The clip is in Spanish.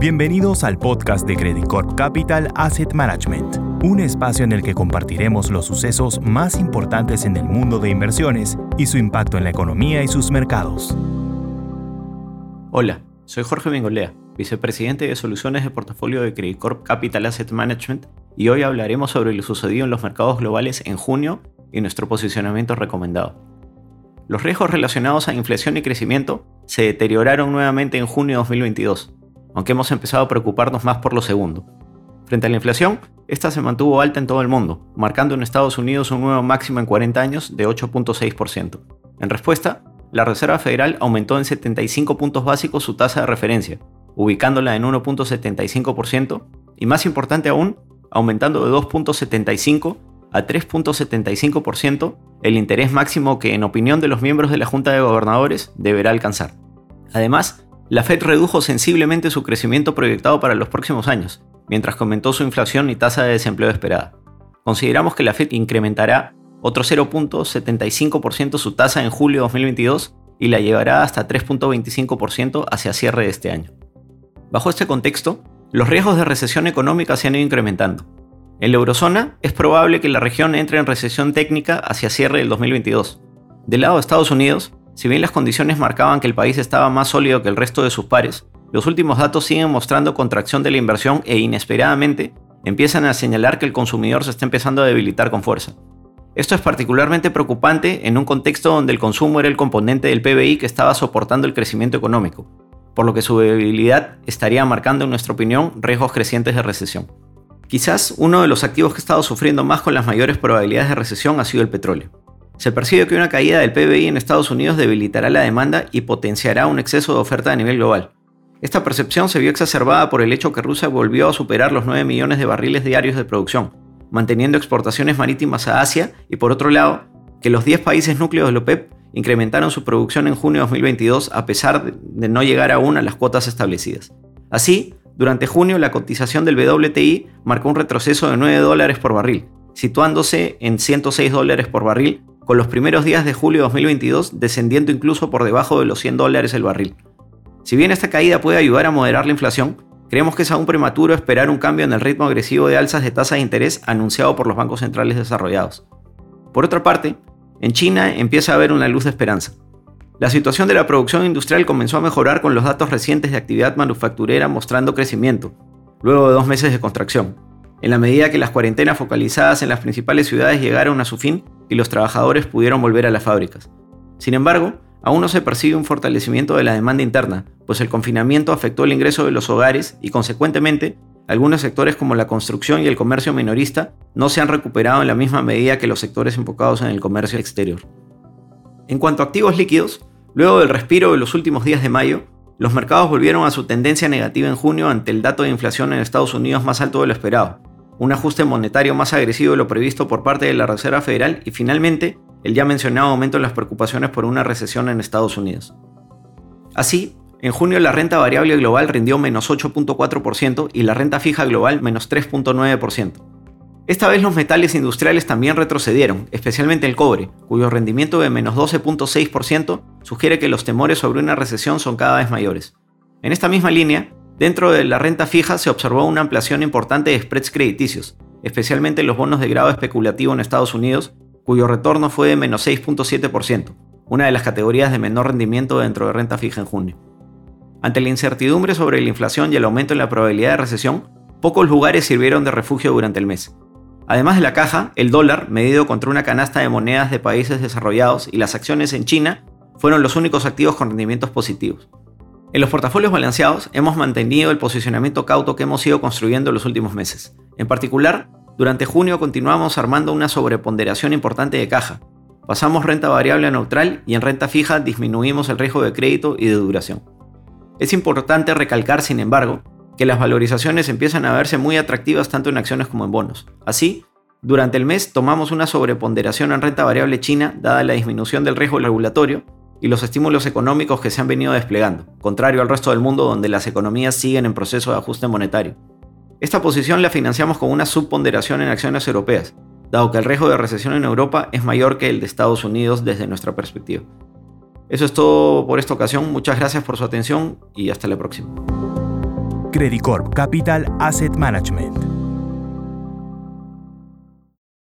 Bienvenidos al podcast de Credit Corp Capital Asset Management, un espacio en el que compartiremos los sucesos más importantes en el mundo de inversiones y su impacto en la economía y sus mercados. Hola, soy Jorge Bengolea, vicepresidente de soluciones de portafolio de Credit Corp Capital Asset Management, y hoy hablaremos sobre lo sucedido en los mercados globales en junio y nuestro posicionamiento recomendado. Los riesgos relacionados a inflación y crecimiento se deterioraron nuevamente en junio de 2022 aunque hemos empezado a preocuparnos más por lo segundo. Frente a la inflación, esta se mantuvo alta en todo el mundo, marcando en Estados Unidos un nuevo máximo en 40 años de 8.6%. En respuesta, la Reserva Federal aumentó en 75 puntos básicos su tasa de referencia, ubicándola en 1.75%, y más importante aún, aumentando de 2.75 a 3.75% el interés máximo que, en opinión de los miembros de la Junta de Gobernadores, deberá alcanzar. Además, la Fed redujo sensiblemente su crecimiento proyectado para los próximos años, mientras aumentó su inflación y tasa de desempleo esperada. Consideramos que la Fed incrementará otro 0.75% su tasa en julio de 2022 y la llevará hasta 3.25% hacia cierre de este año. Bajo este contexto, los riesgos de recesión económica se han ido incrementando. En la eurozona es probable que la región entre en recesión técnica hacia cierre del 2022. Del lado de Estados Unidos, si bien las condiciones marcaban que el país estaba más sólido que el resto de sus pares, los últimos datos siguen mostrando contracción de la inversión e inesperadamente empiezan a señalar que el consumidor se está empezando a debilitar con fuerza. Esto es particularmente preocupante en un contexto donde el consumo era el componente del PBI que estaba soportando el crecimiento económico, por lo que su debilidad estaría marcando, en nuestra opinión, riesgos crecientes de recesión. Quizás uno de los activos que ha estado sufriendo más con las mayores probabilidades de recesión ha sido el petróleo. Se percibe que una caída del PBI en Estados Unidos debilitará la demanda y potenciará un exceso de oferta a nivel global. Esta percepción se vio exacerbada por el hecho que Rusia volvió a superar los 9 millones de barriles diarios de producción, manteniendo exportaciones marítimas a Asia y por otro lado, que los 10 países núcleos de la OPEP incrementaron su producción en junio de 2022 a pesar de no llegar aún a las cuotas establecidas. Así, durante junio la cotización del WTI marcó un retroceso de 9 dólares por barril, situándose en 106 dólares por barril con los primeros días de julio de 2022 descendiendo incluso por debajo de los 100 dólares el barril. Si bien esta caída puede ayudar a moderar la inflación, creemos que es aún prematuro esperar un cambio en el ritmo agresivo de alzas de tasa de interés anunciado por los bancos centrales desarrollados. Por otra parte, en China empieza a haber una luz de esperanza. La situación de la producción industrial comenzó a mejorar con los datos recientes de actividad manufacturera mostrando crecimiento, luego de dos meses de contracción, en la medida que las cuarentenas focalizadas en las principales ciudades llegaron a su fin y los trabajadores pudieron volver a las fábricas. Sin embargo, aún no se percibe un fortalecimiento de la demanda interna, pues el confinamiento afectó el ingreso de los hogares y, consecuentemente, algunos sectores como la construcción y el comercio minorista no se han recuperado en la misma medida que los sectores enfocados en el comercio exterior. En cuanto a activos líquidos, luego del respiro de los últimos días de mayo, los mercados volvieron a su tendencia negativa en junio ante el dato de inflación en Estados Unidos más alto de lo esperado, un ajuste monetario más agresivo de lo previsto por parte de la Reserva Federal y finalmente el ya mencionado aumento en las preocupaciones por una recesión en Estados Unidos. Así, en junio la renta variable global rindió menos 8.4% y la renta fija global menos 3.9%. Esta vez los metales industriales también retrocedieron, especialmente el cobre, cuyo rendimiento de menos 12.6% sugiere que los temores sobre una recesión son cada vez mayores. En esta misma línea, Dentro de la renta fija se observó una ampliación importante de spreads crediticios, especialmente los bonos de grado especulativo en Estados Unidos, cuyo retorno fue de menos 6.7%, una de las categorías de menor rendimiento dentro de renta fija en junio. Ante la incertidumbre sobre la inflación y el aumento en la probabilidad de recesión, pocos lugares sirvieron de refugio durante el mes. Además de la caja, el dólar, medido contra una canasta de monedas de países desarrollados y las acciones en China, fueron los únicos activos con rendimientos positivos. En los portafolios balanceados hemos mantenido el posicionamiento cauto que hemos ido construyendo en los últimos meses. En particular, durante junio continuamos armando una sobreponderación importante de caja. Pasamos renta variable a neutral y en renta fija disminuimos el riesgo de crédito y de duración. Es importante recalcar, sin embargo, que las valorizaciones empiezan a verse muy atractivas tanto en acciones como en bonos. Así, durante el mes tomamos una sobreponderación en renta variable china dada la disminución del riesgo regulatorio y los estímulos económicos que se han venido desplegando, contrario al resto del mundo donde las economías siguen en proceso de ajuste monetario. Esta posición la financiamos con una subponderación en acciones europeas, dado que el riesgo de recesión en Europa es mayor que el de Estados Unidos desde nuestra perspectiva. Eso es todo por esta ocasión, muchas gracias por su atención y hasta la próxima. Credit Corp Capital Asset Management.